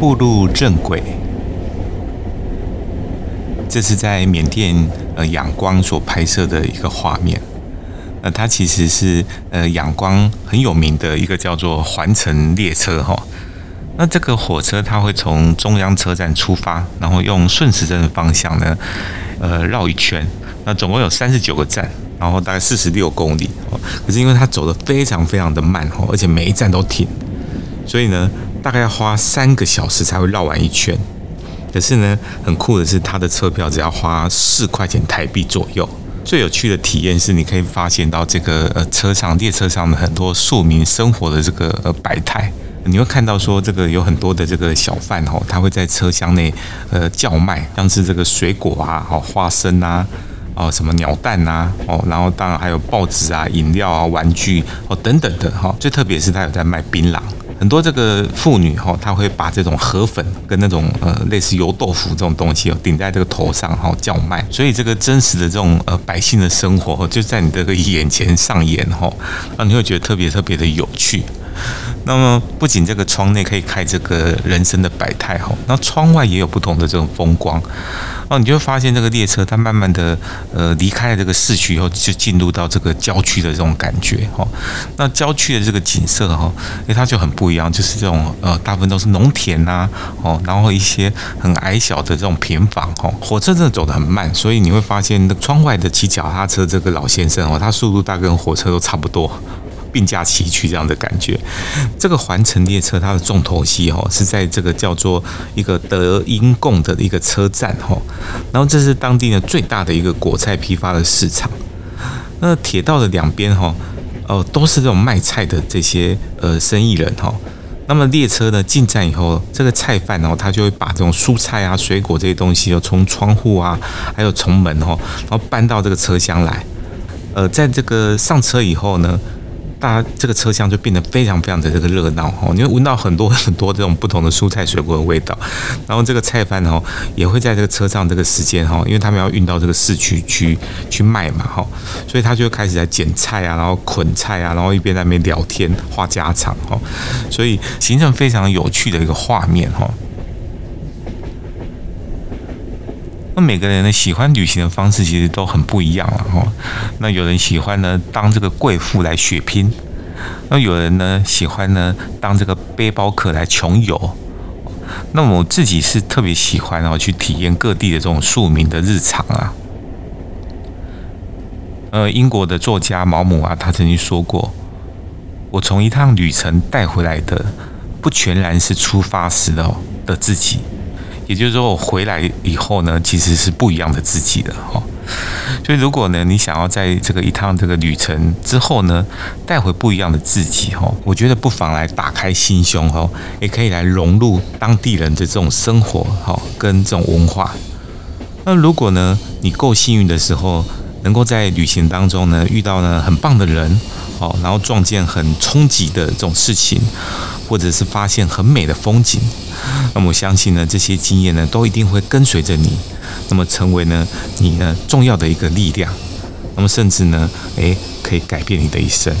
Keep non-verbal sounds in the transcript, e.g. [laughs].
步入正轨。这是在缅甸呃仰光所拍摄的一个画面。呃，它其实是呃仰光很有名的一个叫做环城列车哈。那这个火车它会从中央车站出发，然后用顺时针的方向呢，呃绕一圈。那总共有三十九个站，然后大概四十六公里。可是因为它走得非常非常的慢哦，而且每一站都停，所以呢，大概要花三个小时才会绕完一圈。可是呢，很酷的是它的车票只要花四块钱台币左右。最有趣的体验是，你可以发现到这个呃车上列车上的很多庶民生活的这个呃百态。你会看到说，这个有很多的这个小贩哦，他会在车厢内呃叫卖，像是这个水果啊、哦花生啊。哦，什么鸟蛋呐，哦，然后当然还有报纸啊、饮料啊、玩具哦等等的哈。最特别是他有在卖槟榔，很多这个妇女哈，她会把这种河粉跟那种呃类似油豆腐这种东西哦顶在这个头上哈叫卖，所以这个真实的这种呃百姓的生活就在你这个眼前上演哈，[laughs] 让你会觉得特别特别的有趣。那么不仅这个窗内可以看这个人生的百态哈，那窗外也有不同的这种风光哦，你就会发现这个列车它慢慢的呃离开了这个市区以后，就进入到这个郊区的这种感觉哈。那郊区的这个景色哈，诶，它就很不一样，就是这种呃大部分都是农田呐哦，然后一些很矮小的这种平房哈。火车真的走得很慢，所以你会发现那窗外的骑脚踏车这个老先生哦，他速度大概跟火车都差不多。并驾齐驱这样的感觉，这个环城列车它的重头戏哦是在这个叫做一个德英贡的一个车站哈，然后这是当地呢最大的一个果菜批发的市场。那铁道的两边哈哦都是这种卖菜的这些呃生意人哈。那么列车呢进站以后，这个菜贩哦他就会把这种蔬菜啊水果这些东西哦从窗户啊还有从门哈，然后搬到这个车厢来。呃，在这个上车以后呢。大家这个车厢就变得非常非常的这个热闹哦，你会闻到很多 [laughs] 很多这种不同的蔬菜水果的味道，然后这个菜贩哦也会在这个车上这个时间哈，因为他们要运到这个市区去去卖嘛哈，所以他就开始在捡菜啊，然后捆菜啊，然后一边在那边聊天话家常哈，所以形成非常有趣的一个画面哈。那每个人呢，喜欢旅行的方式其实都很不一样了哈。那有人喜欢呢当这个贵妇来血拼，那有人呢喜欢呢当这个背包客来穷游。那我自己是特别喜欢然后去体验各地的这种庶民的日常啊。呃，英国的作家毛姆啊，他曾经说过：“我从一趟旅程带回来的，不全然是出发时的的自己。”也就是说，我回来以后呢，其实是不一样的自己的哈。所以，如果呢，你想要在这个一趟这个旅程之后呢，带回不一样的自己哈，我觉得不妨来打开心胸哈，也可以来融入当地人的这种生活哈，跟这种文化。那如果呢，你够幸运的时候，能够在旅行当中呢，遇到呢很棒的人，好，然后撞见很冲击的这种事情，或者是发现很美的风景。那么我相信呢，这些经验呢，都一定会跟随着你，那么成为呢你呢重要的一个力量，那么甚至呢，诶，可以改变你的一生。